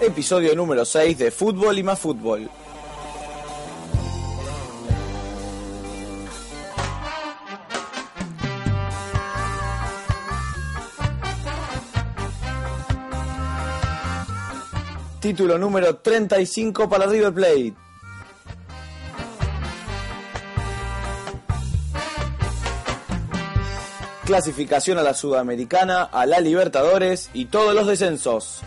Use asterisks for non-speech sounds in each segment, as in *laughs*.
Episodio número 6 de Fútbol y más fútbol. Título número 35 para River Plate. Clasificación a la Sudamericana, a la Libertadores y todos los descensos.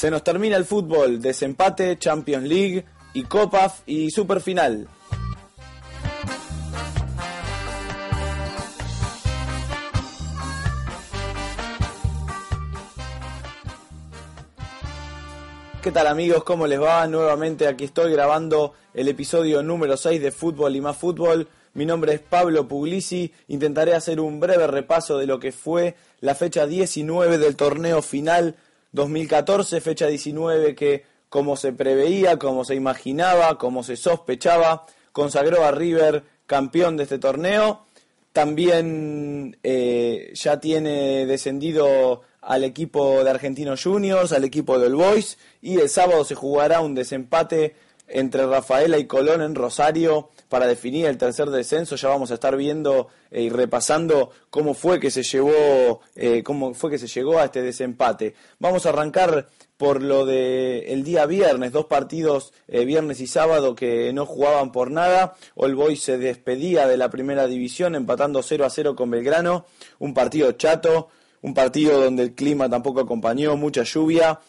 Se nos termina el fútbol, desempate, Champions League y Copa y Superfinal. ¿Qué tal amigos? ¿Cómo les va? Nuevamente aquí estoy grabando el episodio número 6 de Fútbol y más Fútbol. Mi nombre es Pablo Puglisi. Intentaré hacer un breve repaso de lo que fue la fecha 19 del torneo final 2014, fecha 19 que, como se preveía, como se imaginaba, como se sospechaba, consagró a River campeón de este torneo. También eh, ya tiene descendido al equipo de Argentinos Juniors, al equipo del Boys, y el sábado se jugará un desempate entre Rafaela y Colón en Rosario para definir el tercer descenso. Ya vamos a estar viendo eh, y repasando cómo fue que se llevó, eh, cómo fue que se llegó a este desempate. Vamos a arrancar por lo de el día viernes, dos partidos eh, viernes y sábado que no jugaban por nada. All Boys se despedía de la primera división empatando 0 a 0 con Belgrano, un partido chato, un partido donde el clima tampoco acompañó, mucha lluvia.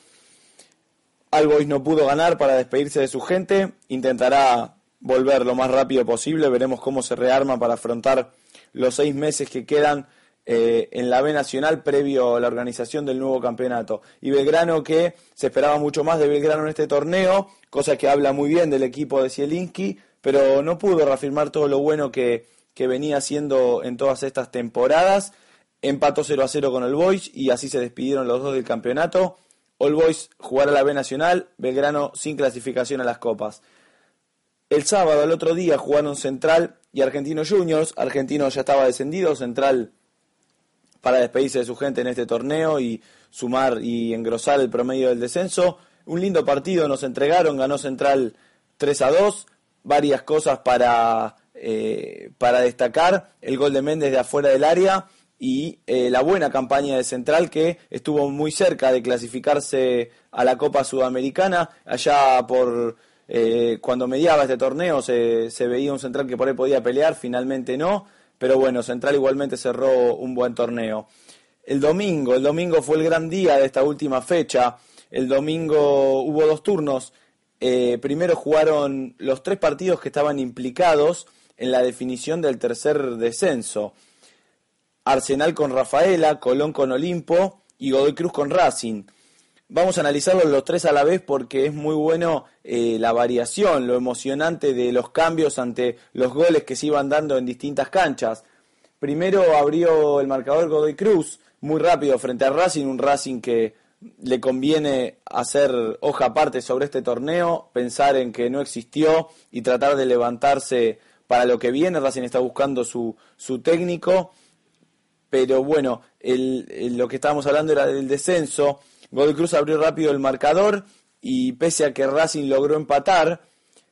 All Boys no pudo ganar para despedirse de su gente, intentará volver lo más rápido posible. Veremos cómo se rearma para afrontar los seis meses que quedan eh, en la B Nacional previo a la organización del nuevo campeonato. Y Belgrano que se esperaba mucho más de Belgrano en este torneo, cosa que habla muy bien del equipo de Zielinski, pero no pudo reafirmar todo lo bueno que, que venía haciendo en todas estas temporadas. Empató 0 a 0 con el Boys y así se despidieron los dos del campeonato. All Boys jugará la B Nacional, Belgrano sin clasificación a las copas. El sábado, el otro día, jugaron Central y Argentinos Juniors. Argentino ya estaba descendido, Central para despedirse de su gente en este torneo y sumar y engrosar el promedio del descenso. Un lindo partido nos entregaron, ganó Central 3 a 2. Varias cosas para, eh, para destacar. El gol de Méndez de afuera del área y eh, la buena campaña de Central que estuvo muy cerca de clasificarse a la Copa Sudamericana allá por eh, cuando mediaba este torneo se, veía un Central que por ahí podía pelear, finalmente no, pero bueno, Central igualmente cerró un buen torneo. El domingo, el domingo fue el gran día de esta última fecha. El domingo hubo dos turnos. Eh, primero jugaron los tres partidos que estaban implicados en la definición del tercer descenso. Arsenal con Rafaela, Colón con Olimpo y Godoy Cruz con Racing. Vamos a analizarlos los tres a la vez porque es muy bueno eh, la variación, lo emocionante de los cambios ante los goles que se iban dando en distintas canchas. Primero abrió el marcador Godoy Cruz muy rápido frente a Racing, un Racing que le conviene hacer hoja aparte sobre este torneo, pensar en que no existió y tratar de levantarse para lo que viene. Racing está buscando su, su técnico, pero bueno, lo que estábamos hablando era del descenso Godoy Cruz abrió rápido el marcador y pese a que Racing logró empatar,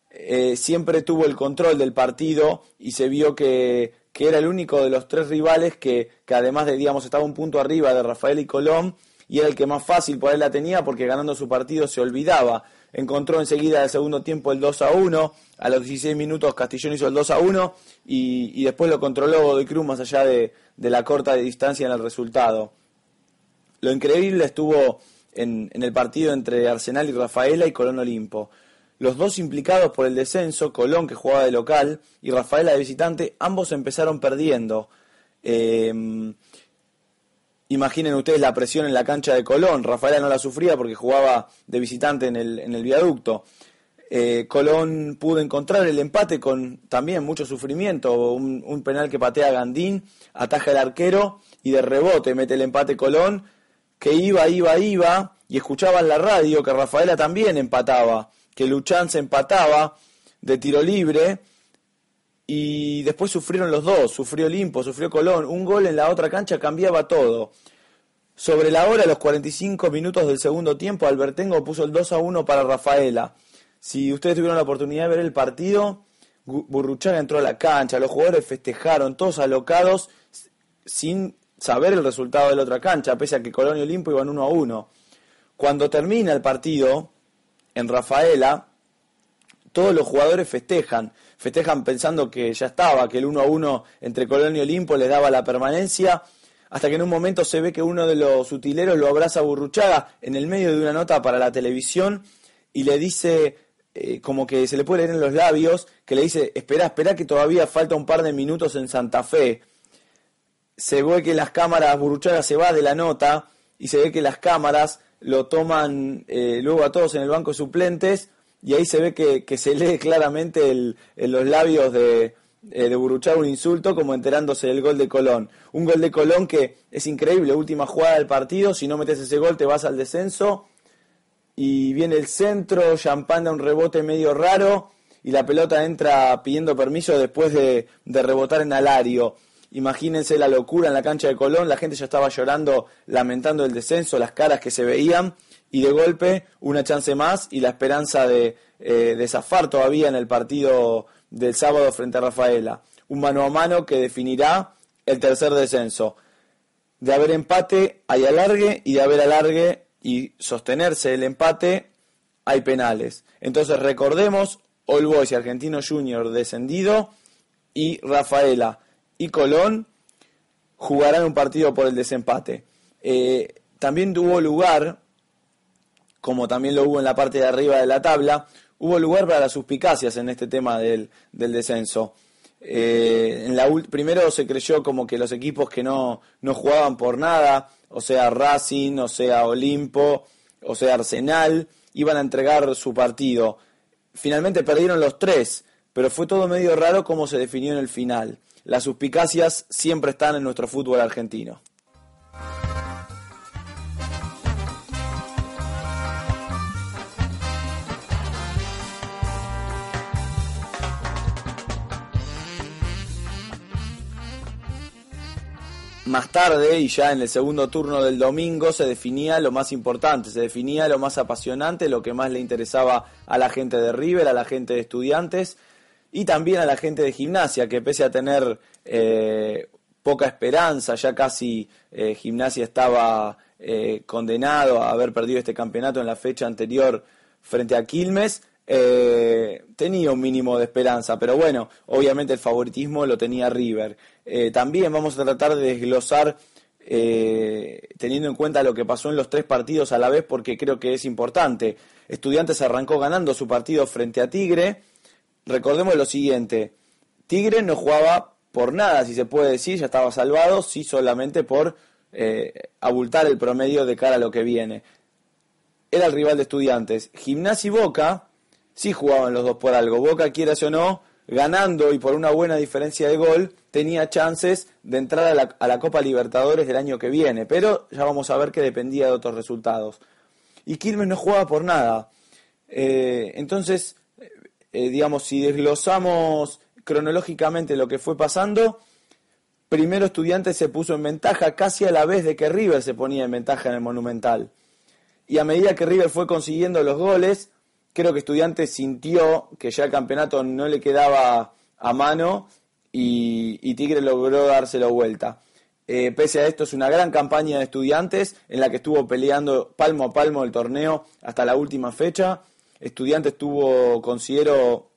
eh, siempre tuvo el control del partido y se vio que, era el único de los tres rivales que, que, además de, digamos, estaba un punto arriba de Rafael y Colón y era el que más fácil por él la tenía porque ganando su partido se olvidaba. Encontró enseguida el segundo tiempo el 2 a 1, a los 16 minutos Castillón hizo el 2 a 1 y, y después lo controló Godoy Cruz más allá de, de la corta distancia en el resultado. Lo increíble estuvo en, el partido entre Arsenal y Rafaela y Colón Olimpo. Los dos implicados por el descenso, Colón que jugaba de local y Rafaela de visitante, ambos empezaron perdiendo. Eh, imaginen ustedes la presión en la cancha de Colón. Rafaela no la sufría porque jugaba de visitante en el, viaducto. Eh, Colón pudo encontrar el empate con también mucho sufrimiento, un, un, penal que patea Gandín, ataja el arquero y de rebote mete el empate Colón, que iba, iba, iba, y escuchaba en la radio que Rafaela también empataba que Luchán se empataba de tiro libre y después sufrieron los dos, sufrió Olimpo, sufrió Colón, un gol en la otra cancha cambiaba todo. Sobre la hora, los 45 minutos del segundo tiempo, Albertengo puso el 2 a 1 para Rafaela. Si ustedes tuvieron la oportunidad de ver el partido, Burruchaga entró a la cancha, los jugadores festejaron, todos alocados, sin saber el resultado de la otra cancha, pese a que Colón y Olimpo iban 1 a 1. Cuando termina el partido, en Rafaela, todos los jugadores festejan, festejan pensando que ya estaba, que el 1 a 1 entre Colón y Olimpo les daba la permanencia, hasta que en un momento se ve que uno de los utileros lo abraza a Burruchaga en el medio de una nota para la televisión y le dice, eh, como que se le puede leer en los labios, que le dice, espera, espera que todavía falta un par de minutos en Santa Fe. Se ve que las cámaras, Burruchaga se va de la nota y se ve que las cámaras lo toman eh, luego a todos en el banco de suplentes y ahí se ve que, se lee *laughs* claramente en los labios de, eh, de un insulto como enterándose del gol de Colón. Un gol de Colón que es increíble, última jugada del partido, si no metes ese gol te vas al descenso y viene el centro, Champán da un rebote medio raro y la pelota entra pidiendo permiso después de, de rebotar en Alario. Imagínense la locura en la cancha de Colón, la gente ya estaba llorando, lamentando el descenso, las caras que se veían, y de golpe una chance más y la esperanza de, eh, zafar todavía en el partido del sábado frente a Rafaela. Un mano a mano que definirá el tercer descenso. De haber empate hay alargue y de haber alargue y sostenerse el empate hay penales. Entonces recordemos All Boys y Argentino Junior descendido y Rafaela y Colón jugarán un partido por el desempate. Eh, también tuvo lugar, como también lo hubo en la parte de arriba de la tabla, hubo lugar para las suspicacias en este tema del, descenso. Eh, en la, primero se creyó como que los equipos que no, no jugaban por nada, o sea Racing, o sea Olimpo, o sea Arsenal, iban a entregar su partido. Finalmente perdieron los tres, pero fue todo medio raro como se definió en el final las suspicacias siempre están en nuestro fútbol argentino. Más tarde, y ya en el segundo turno del domingo, se definía lo más importante, se definía lo más apasionante, lo que más le interesaba a la gente de River, a la gente de estudiantes, y también a la gente de gimnasia, que pese a tener eh, poca esperanza, ya casi eh, gimnasia estaba eh, condenado a haber perdido este campeonato en la fecha anterior frente a Quilmes, tenía un mínimo de esperanza, pero bueno, obviamente el favoritismo lo tenía River. también vamos a tratar de desglosar teniendo en cuenta lo que pasó en los tres partidos a la vez, porque creo que es importante. Estudiantes arrancó ganando su partido frente a Tigre, recordemos lo siguiente, Tigre no jugaba por nada, si se puede decir, ya estaba salvado, sí solamente por eh, abultar el promedio de cara a lo que viene. Era el rival de estudiantes. Gimnasia y Boca sí jugaban los dos por algo. Boca, quieras o no, ganando y por una buena diferencia de gol, tenía chances de entrar a la, Copa Libertadores del año que viene. Pero ya vamos a ver que dependía de otros resultados. Y Quilmes no jugaba por nada. Eh, entonces, eh, digamos, si desglosamos cronológicamente lo que fue pasando, primero Estudiantes se puso en ventaja casi a la vez de que River se ponía en ventaja en el Monumental. Y a medida que River fue consiguiendo los goles, creo que Estudiantes sintió que ya el campeonato no le quedaba a mano y, Tigre logró dárselo vuelta. Eh, pese a esto, es una gran campaña de estudiantes en la que estuvo peleando palmo a palmo el torneo hasta la última fecha. Estudiantes tuvo, considero,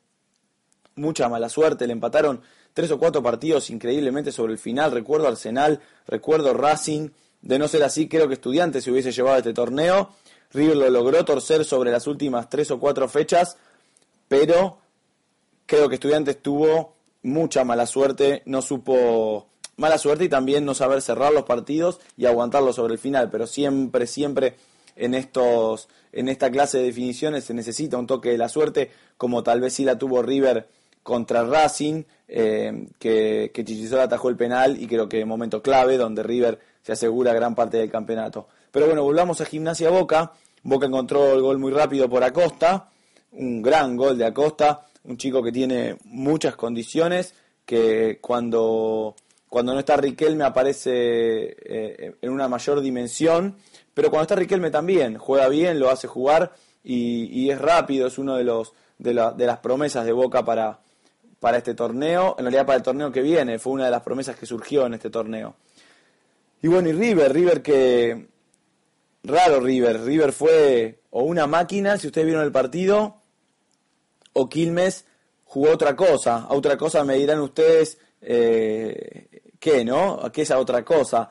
mucha mala suerte, le empataron tres o cuatro partidos increíblemente sobre el final, recuerdo Arsenal, recuerdo Racing, de no ser así creo que Estudiantes se hubiese llevado este torneo. River lo logró torcer sobre las últimas tres o cuatro fechas, pero creo que Estudiantes tuvo mucha mala suerte, no supo mala suerte y también no saber cerrar los partidos y aguantarlos sobre el final, pero siempre, siempre en estos en esta clase de definiciones se necesita un toque de la suerte, como tal vez sí la tuvo River contra Racing, eh, que, que Chichizola atajó el penal y creo que momento clave donde River se asegura gran parte del campeonato. Pero bueno, volvamos a Gimnasia Boca. Boca encontró el gol muy rápido por Acosta, un gran gol de Acosta, un chico que tiene muchas condiciones, que cuando, cuando no está Riquelme aparece eh, en una mayor dimensión, pero cuando está Riquelme también, juega bien, lo hace jugar y, es rápido, es uno de, los, de, las promesas de Boca para, para este torneo, en realidad para el torneo que viene, fue una de las promesas que surgió en este torneo. Y bueno, y River, River que... Raro River, River fue o una máquina, si ustedes vieron el partido, o Quilmes jugó otra cosa. A otra cosa me dirán ustedes eh, qué, ¿no? ¿Qué es a otra cosa?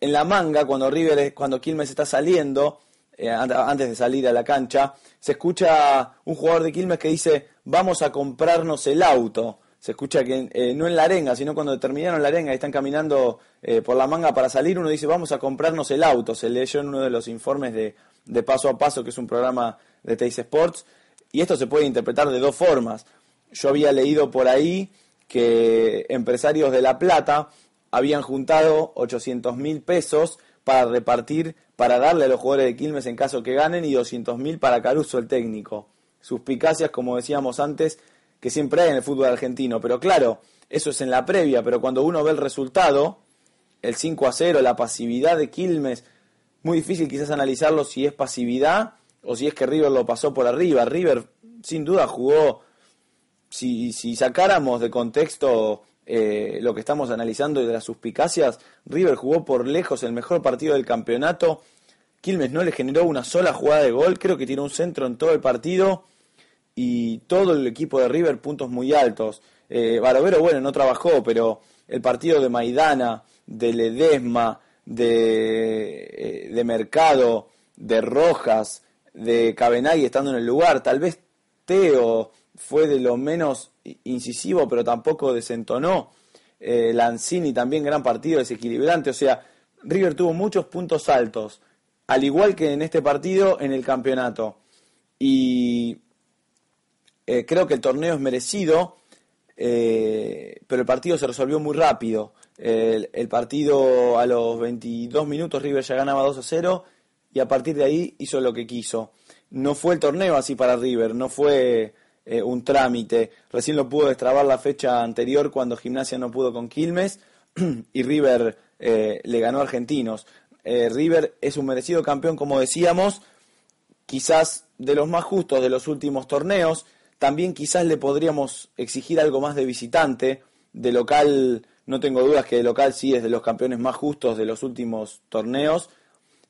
En la manga, cuando River, cuando Quilmes está saliendo, eh, antes de salir a la cancha, se escucha un jugador de Quilmes que dice, vamos a comprarnos el auto. Se escucha que eh, no en la arenga, sino cuando terminaron la arenga y están caminando eh, por la manga para salir, uno dice, vamos a comprarnos el auto. Se leyó en uno de los informes de, de Paso a Paso, que es un programa de Teis Sports, y esto se puede interpretar de dos formas. Yo había leído por ahí que empresarios de La Plata habían juntado 800 mil pesos para repartir, para darle a los jugadores de Quilmes en caso que ganen y 200 mil para Caruso, el técnico. Suspicacias, como decíamos antes, que siempre hay en el fútbol argentino. Pero claro, eso es en la previa, pero cuando uno ve el resultado, el 5 a 0, la pasividad de Quilmes, muy difícil quizás analizarlo si es pasividad o si es que River lo pasó por arriba. River sin duda jugó, si, si sacáramos de contexto eh, lo que estamos analizando y de las suspicacias, River jugó por lejos el mejor partido del campeonato. Quilmes no le generó una sola jugada de gol, creo que tiene un centro en todo el partido y todo el equipo de River puntos muy altos. Eh, Barovero, bueno, no trabajó, pero el partido de Maidana, de Ledesma, de, eh, de Mercado, de Rojas, de Cabenagui estando en el lugar, tal vez Teo fue de lo menos incisivo, pero tampoco desentonó. Eh, Lanzini también gran partido, desequilibrante. O sea, River tuvo muchos puntos altos, al igual que en este partido en el campeonato. Y eh, creo que el torneo es merecido, eh, pero el partido se resolvió muy rápido. El, el, partido a los 22 minutos River ya ganaba 2 a 0 y a partir de ahí hizo lo que quiso. No fue el torneo así para River, no fue eh, un trámite. Recién lo pudo destrabar la fecha anterior cuando Gimnasia no pudo con Quilmes *clears throat* y River eh, le ganó a Argentinos. Eh, River es un merecido campeón, como decíamos, quizás de los más justos de los últimos torneos. También quizás le podríamos exigir algo más de visitante. De local, no tengo dudas que de local sí es de los campeones más justos de los últimos torneos,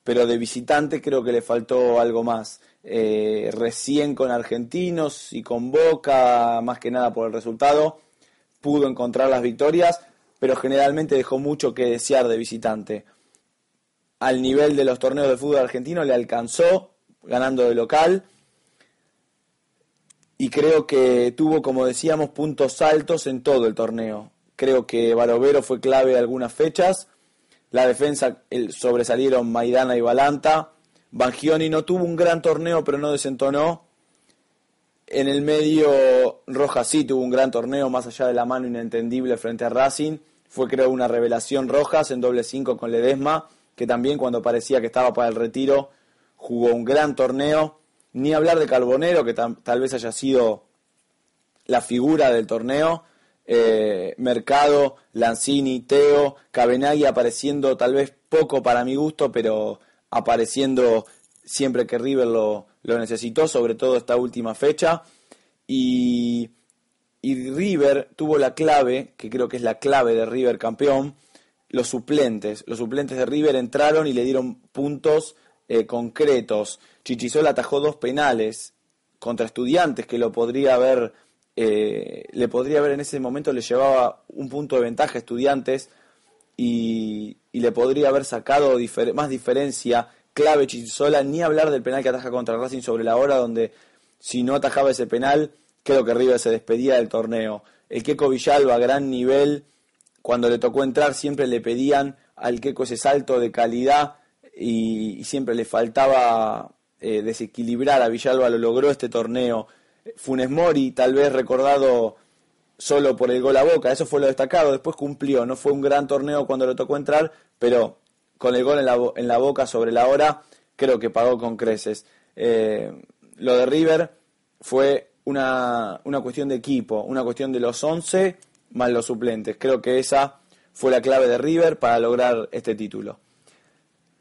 pero de visitante creo que le faltó algo más. Eh, recién con Argentinos y con Boca, más que nada por el resultado, pudo encontrar las victorias, pero generalmente dejó mucho que desear de visitante. Al nivel de los torneos de fútbol argentino le alcanzó ganando de local y creo que tuvo, como decíamos, puntos altos en todo el torneo. Creo que Barovero fue clave algunas fechas. La defensa sobresalieron Maidana y Balanta Bangioni no tuvo un gran torneo, pero no desentonó. En el medio, Rojas sí tuvo un gran torneo, más allá de la mano inentendible frente a Racing. Fue, creo, una revelación Rojas en doble 5 con Ledesma, que también cuando parecía que estaba para el retiro, jugó un gran torneo. Ni hablar de Carbonero, que tal vez haya sido la figura del torneo. Eh, Mercado, Lanzini, Teo, Cabenagui apareciendo tal vez poco para mi gusto, pero apareciendo siempre que River lo, necesitó, sobre todo esta última fecha. Y, y, River tuvo la clave, que creo que es la clave de River campeón, los suplentes. Los suplentes de River entraron y le dieron puntos eh, concretos. Chichizola atajó dos penales contra estudiantes que lo podría haber, eh, le podría haber en ese momento, le llevaba un punto de ventaja a estudiantes y, y le podría haber sacado más diferencia clave Chisola, ni hablar del penal que ataja contra Racing sobre la hora, donde si no atajaba ese penal, creo que River se despedía del torneo. El Queco Villalba, gran nivel, cuando le tocó entrar siempre le pedían al Queco ese salto de calidad y, siempre le faltaba eh, desequilibrar. A Villalba lo logró este torneo. Funes Mori, tal vez recordado solo por el gol a boca, eso fue lo destacado, después cumplió, no fue un gran torneo cuando le tocó entrar, pero con el gol en la, en la boca sobre la hora, creo que pagó con creces. Eh, lo de River fue una, cuestión de equipo, una cuestión de los 11 más los suplentes. Creo que esa fue la clave de River para lograr este título.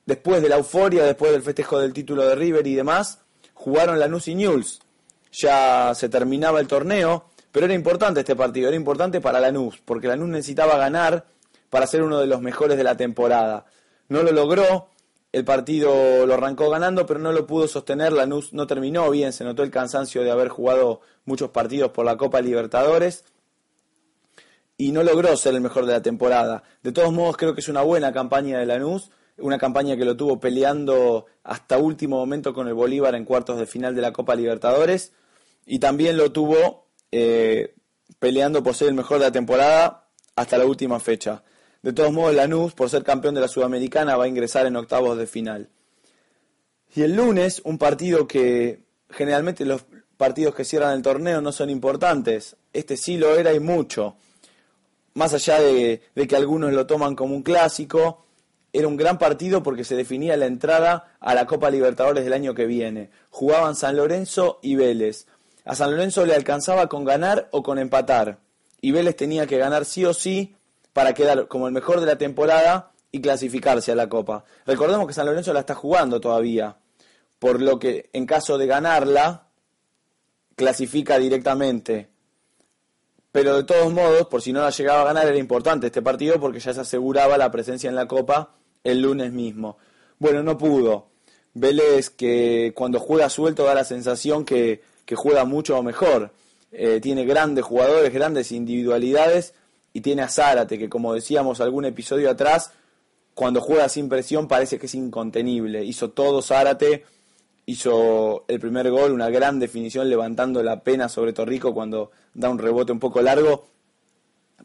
Después de la euforia, después del festejo del título de River y demás, jugaron Lanús y Newell's. Ya se terminaba el torneo, pero era importante este partido, era importante para Lanús, porque Lanús necesitaba ganar para ser uno de los mejores de la temporada. No lo logró, el partido lo arrancó ganando, pero no lo pudo sostener, Lanús no terminó bien, se notó el cansancio de haber jugado muchos partidos por la Copa Libertadores y no logró ser el mejor de la temporada. De todos modos, creo que es una buena campaña de Lanús, una campaña que lo tuvo peleando hasta último momento con el Bolívar en cuartos de final de la Copa Libertadores y también lo tuvo eh, peleando por ser el mejor de la temporada hasta la última fecha. De todos modos, Lanús, por ser campeón de la Sudamericana, va a ingresar en octavos de final. Y el lunes, un partido que generalmente los partidos que cierran el torneo no son importantes. Este sí lo era y mucho más allá de, que algunos lo toman como un clásico, era un gran partido porque se definía la entrada a la Copa Libertadores del año que viene. Jugaban San Lorenzo y Vélez. A San Lorenzo le alcanzaba con ganar o con empatar. Y Vélez tenía que ganar sí o sí para quedar como el mejor de la temporada y clasificarse a la Copa. Recordemos que San Lorenzo la está jugando todavía, por lo que en caso de ganarla, clasifica directamente pero de todos modos, por si no la llegaba a ganar, era importante este partido porque ya se aseguraba la presencia en la Copa el lunes mismo. Bueno, no pudo. Vélez que cuando juega suelto da la sensación que, juega mucho mejor. Eh, tiene grandes jugadores, grandes individualidades y tiene a Zárate que como decíamos algún episodio atrás, cuando juega sin presión parece que es incontenible. Hizo todo Zárate hizo el primer gol, una gran definición levantando la pena sobre Torrico cuando da un rebote un poco largo,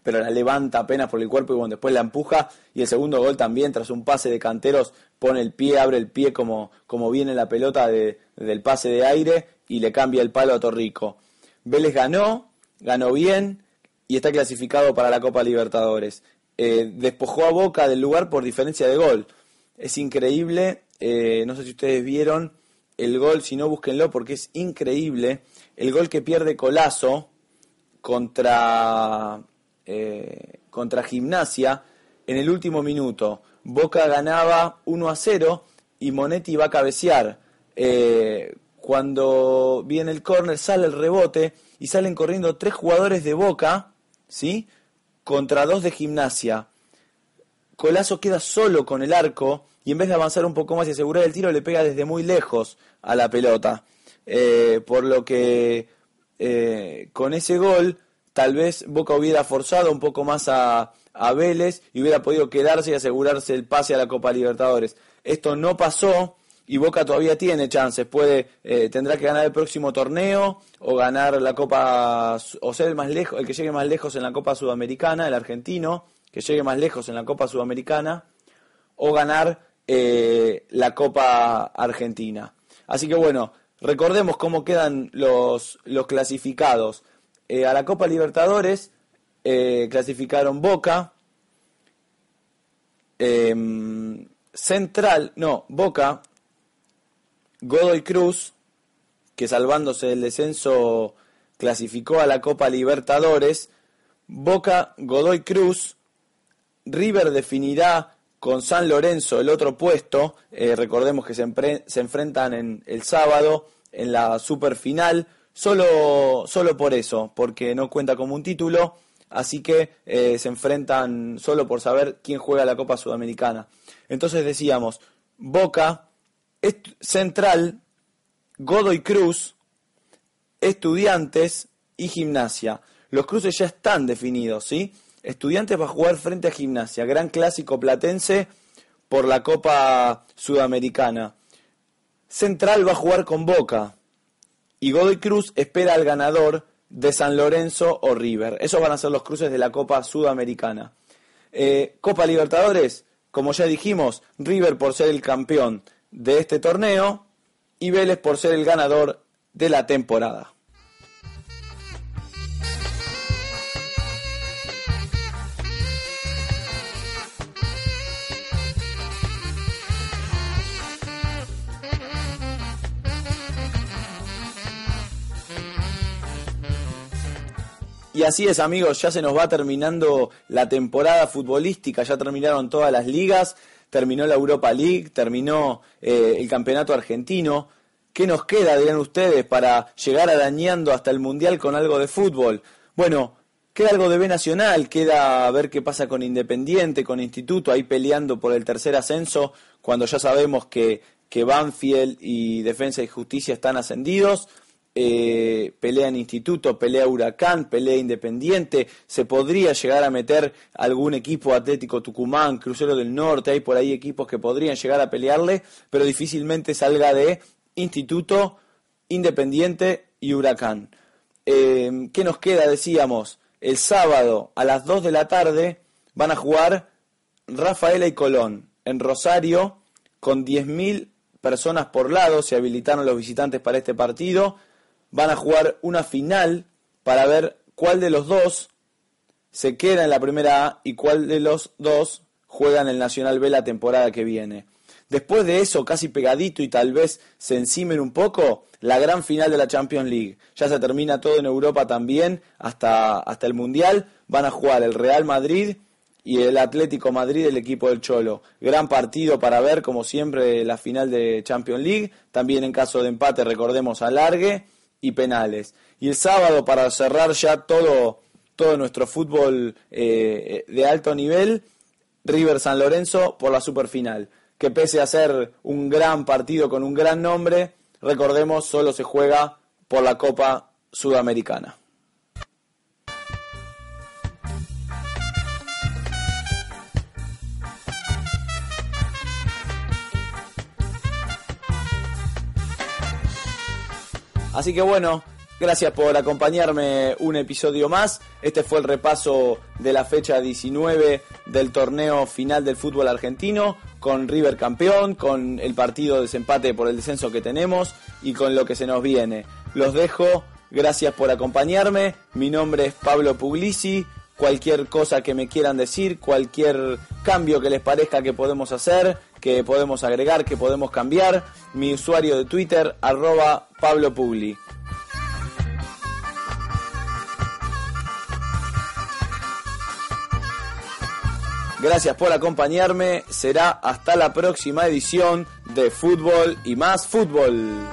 pero la levanta apenas por el cuerpo y bueno, después la empuja. Y el segundo gol también, tras un pase de canteros, pone el pie, abre el pie como, como viene la pelota de, del pase de aire y le cambia el palo a Torrico. Vélez ganó, ganó bien y está clasificado para la Copa Libertadores. Eh, despojó a Boca del lugar por diferencia de gol. Es increíble, eh, no sé si ustedes vieron el gol, si no búsquenlo porque es increíble, el gol que pierde Colazo contra, eh, contra Gimnasia en el último minuto. Boca ganaba 1 a 0 y Monetti va a cabecear. Eh, cuando viene el córner sale el rebote y salen corriendo tres jugadores de Boca, ¿sí? Contra dos de Gimnasia. Colazo queda solo con el arco y en vez de avanzar un poco más y asegurar el tiro le pega desde muy lejos a la pelota. Eh, por lo que con ese gol tal vez Boca hubiera forzado un poco más a, a, Vélez y hubiera podido quedarse y asegurarse el pase a la Copa Libertadores. Esto no pasó y Boca todavía tiene chances. Puede, eh, tendrá que ganar el próximo torneo o ganar la Copa o ser el más lejos, el que llegue más lejos en la Copa Sudamericana, el argentino, que llegue más lejos en la Copa Sudamericana o ganar la Copa Argentina. Así que bueno, recordemos cómo quedan los, los clasificados. Eh, a la Copa Libertadores eh, clasificaron Boca, em, Central, no, Boca, Godoy Cruz, que salvándose del descenso clasificó a la Copa Libertadores, Boca, Godoy Cruz, River definirá con San Lorenzo el otro puesto. Eh, recordemos que se, se, enfrentan en el sábado en la super final. Solo, solo por eso, porque no cuenta como un título. Así que eh, se enfrentan solo por saber quién juega la Copa Sudamericana. Entonces decíamos, Boca, Central, Godoy Cruz, Estudiantes y Gimnasia. Los cruces ya están definidos, ¿sí? Estudiantes va a jugar frente a Gimnasia, gran clásico platense por la Copa Sudamericana. Central va a jugar con Boca y Godoy Cruz espera al ganador de San Lorenzo o River. Esos van a ser los cruces de la Copa Sudamericana. Eh, Copa Libertadores, como ya dijimos, River por ser el campeón de este torneo y Vélez por ser el ganador de la temporada. Y así es amigos, ya se nos va terminando la temporada futbolística, ya terminaron todas las ligas, terminó la Europa League, terminó eh, el campeonato argentino. ¿Qué nos queda, dirán ustedes, para llegar arañando hasta el Mundial con algo de fútbol? Bueno, queda algo de B Nacional, queda ver qué pasa con Independiente, con Instituto, ahí peleando por el tercer ascenso, cuando ya sabemos que, que Banfield y Defensa y Justicia están ascendidos eh, pelea Instituto, pelea Huracán, pelea Independiente, se podría llegar a meter algún equipo Atlético Tucumán, Crucero del Norte, hay por ahí equipos que podrían llegar a pelearle, pero difícilmente salga de Instituto, Independiente y Huracán. Eh, ¿Qué nos queda? Decíamos, el sábado a las 2 de la tarde van a jugar Rafaela y Colón en Rosario con 10.000 personas por lado, se habilitaron los visitantes para este partido van a jugar una final para ver cuál de los dos se queda en la primera A y cuál de los dos juega en el Nacional B la temporada que viene. Después de eso, casi pegadito y tal vez se encimen un poco, la gran final de la Champions League. Ya se termina todo en Europa también, hasta, hasta el Mundial. Van a jugar el Real Madrid y el Atlético Madrid, el equipo del Cholo. Gran partido para ver, como siempre, la final de Champions League. También en caso de empate, recordemos, alargue y penales. Y el sábado, para cerrar ya todo, todo nuestro fútbol eh, de alto nivel, River San Lorenzo por la superfinal. Que pese a ser un gran partido con un gran nombre, recordemos, solo se juega por la Copa Sudamericana. Así que bueno, gracias por acompañarme un episodio más. Este fue el repaso de la fecha 19 del torneo final del fútbol argentino, con River campeón, con el partido de desempate por el descenso que tenemos y con lo que se nos viene. Los dejo, gracias por acompañarme. Mi nombre es Pablo Puglisi. Cualquier cosa que me quieran decir, cualquier cambio que les parezca que podemos hacer, que podemos agregar, que podemos cambiar, mi usuario de Twitter, arroba Pablo Publi. Gracias por acompañarme. Será hasta la próxima edición de Fútbol y más Fútbol.